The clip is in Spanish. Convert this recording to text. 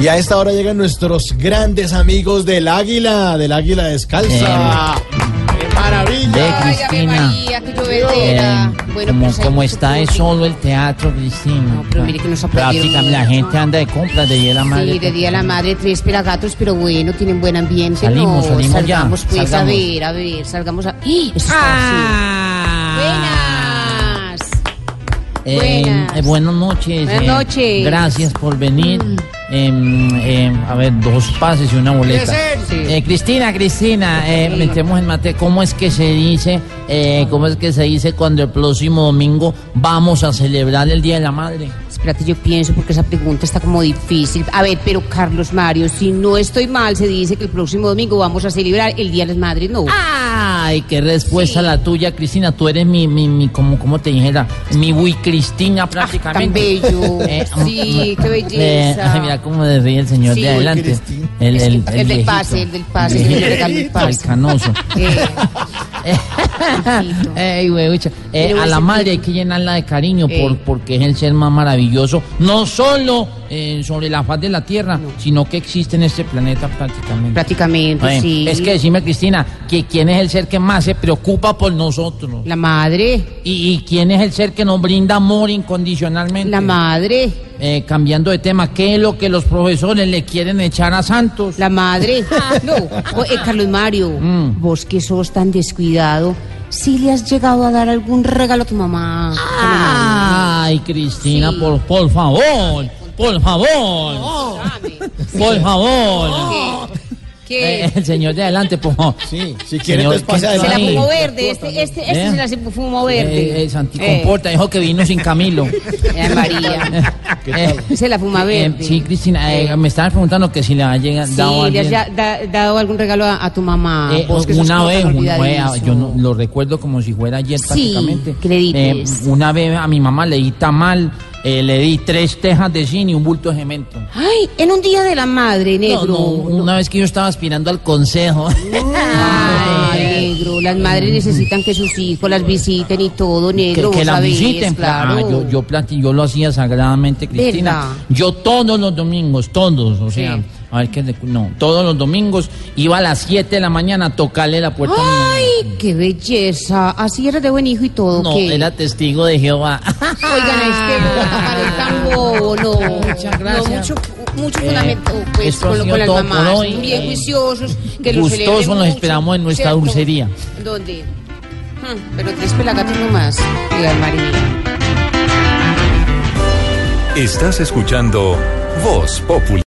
Y a esta hora llegan nuestros grandes amigos del Águila, del Águila Descalza. ¡Qué maravilla! Cris- Cristina. María, que llovedera. Eh, Bueno, como, pues como está es solo el teatro, Cristina. No, pero mire que nos Prácticamente la gente anda de compras de Día de la Madre. Sí, de Día de la Madre, tres pelagatos, pero bueno, tienen buen ambiente. Salimos, no, salimos ya, salgamos, pues, salgamos. a ver, a ver, salgamos a... ¡Ih! Eso está Ah. Buenas. Eh, Buenas. eh, buenas noches. Buenas eh, noches. Gracias por venir. Em, a ver, dos pases y una boleta. Eh, Cristina, Cristina, eh, metemos en mate. ¿Cómo es que se dice? eh, ¿Cómo es que se dice cuando el próximo domingo vamos a celebrar el Día de la Madre? Espérate, yo pienso porque esa pregunta está como difícil. A ver, pero Carlos Mario, si no estoy mal, se dice que el próximo domingo vamos a celebrar el Día de las Madres, ¿no? Ay, qué respuesta Sí. la tuya, Cristina. Tú eres mi, mi, mi como, como te dijera, mi Wii Cristina Ah, tan prácticamente. bello. Eh, sí, qué Eh, belleza. ay, mira cómo ríe el señor Sí, de adelante. El, que el, el del viejito. pase, el del pase, el que le regala el pase. El canoso. Eh. Ey, huevucha. Eh, a la madre hay que llenarla de cariño Eh. por, porque es el ser más maravilloso, no solo eh, sobre la faz de la tierra, sino que existe en este planeta prácticamente. Prácticamente, Eh, sí. Es que decime, Cristina, que quién es el ser que más se preocupa por nosotros. La madre, ¿Y, y quién es el ser que nos brinda amor incondicionalmente? la madre, Eh, cambiando de tema, ¿qué es lo que los profesores le quieren echar a Santos? la madre. No, eh, Carlos Mario, Mm. vos que sos tan descuidado, ¿sí le has llegado a dar algún regalo a tu mamá? Ay, Cristina, Sí. por, por favor, por favor, por favor. El señor de adelante, favor. Sí, si quiere, Señor, entonces pase ¿qué Se la fumó verde, este, este, este ¿Eh? se la fumó verde. Eh, eh, Santi, Eh, comporta, dijo que vino sin Camilo. eh, María, Eh, se la fuma eh, verde. sí, Cristina, eh, me estaban preguntando que si le ha llegado Sí, dado le has alguien- ya- da- dado algún regalo a, a tu mamá. Eh, vos una vez, una vez, olvidadizo. yo no- lo recuerdo como si fuera ayer Sí, prácticamente. que le. Eh, una vez a mi mamá le di tamal, eh, le di tres tejas de zinc y un bulto de cemento. Ay, en un día de la madre, No, negro. no, una vez que yo estaba aspirando al consejo. Ay, negro, las madres necesitan que sus hijos las visiten y todo, negro. que vos la sabés, visiten. claro. Ah, yo, yo, yo lo hacía sagradamente, Cristina. ¿Verdad? Yo todos los domingos, todos, o sea, Sí. A ver qué le- no, todos los domingos iba a las 7 de la mañana a tocarle la puerta a mi mamá. Ay, qué belleza. Así eres de buen hijo y todo. No, ¿qué? era testigo de Jehová. Oigan, este bobo, parezcan bobo, no. Muchas gracias. No, mucho, mucho Eh, fundamento, pues, con, con las mamás. hoy. Bien Eh, juiciosos. Que gustosos celebren nos mucho, esperamos en nuestra ¿cierto? dulcería. ¿Dónde? Hmm, pero tres pelagatos nomás. Diga, María. Estás escuchando Voz Populi.